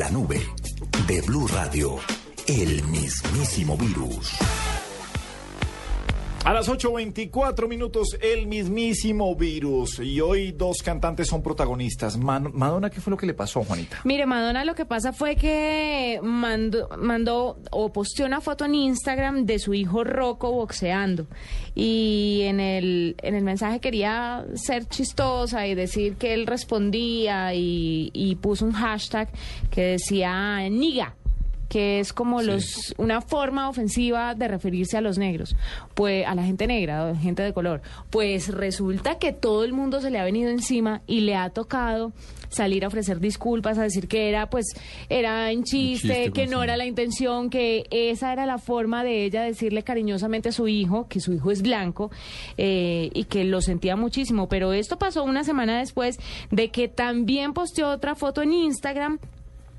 La nube de Blue Radio, el mismísimo virus. A las 8.24 minutos, el mismísimo virus. Y hoy dos cantantes son protagonistas. Man- Madonna, ¿qué fue lo que le pasó, Juanita? Mire, Madonna lo que pasa fue que mandó, mandó o posteó una foto en Instagram de su hijo Rocco boxeando. Y en el, en el mensaje quería ser chistosa y decir que él respondía y, y puso un hashtag que decía niga que es como los una forma ofensiva de referirse a los negros, pues a la gente negra, o gente de color. Pues resulta que todo el mundo se le ha venido encima y le ha tocado salir a ofrecer disculpas, a decir que era pues era en chiste, chiste, que no sí. era la intención, que esa era la forma de ella decirle cariñosamente a su hijo, que su hijo es blanco eh, y que lo sentía muchísimo. Pero esto pasó una semana después de que también posteó otra foto en Instagram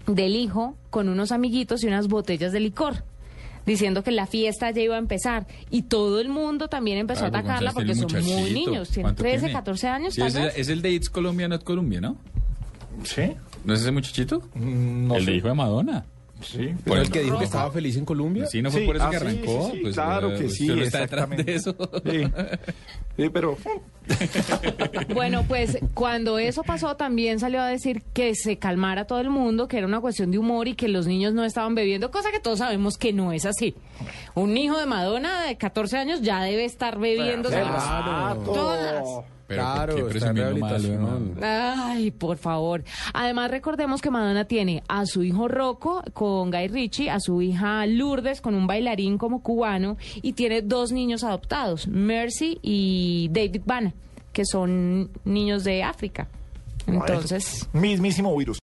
del hijo con unos amiguitos y unas botellas de licor diciendo que la fiesta ya iba a empezar y todo el mundo también empezó Claro, a atacarla porque son muy niños, tienen ¿Cuánto 13, tiene? 14 años Sí, tal es, el de It's Colombia, Not Colombia, ¿no? ¿Sí? ¿No es ese muchachito? Mm, No el sé. de hijo de Madonna. Sí. Por el que dijo que estaba feliz en Colombia. Sí, no fue Sí, por eso ah, que arrancó. sí, sí, pues, claro eh, que pues, sí, solo está detrás de eso. Sí. Sí, pero... Bueno, pues cuando eso pasó también salió a decir que se calmara todo el mundo, que era una cuestión de humor y que los niños no estaban bebiendo, cosa que todos sabemos que no es así. Un hijo de Madonna de 14 años ya debe estar bebiendo Claro. todas. Pero Claro, ¿por qué presumiendo mal? Ay, por favor. Además, recordemos que Madonna tiene a su hijo Rocco con Guy Ritchie, a su hija Lourdes con un bailarín como cubano y tiene dos niños adoptados, Mercy y David Bana, que son niños de África. Entonces... Mismísimo virus.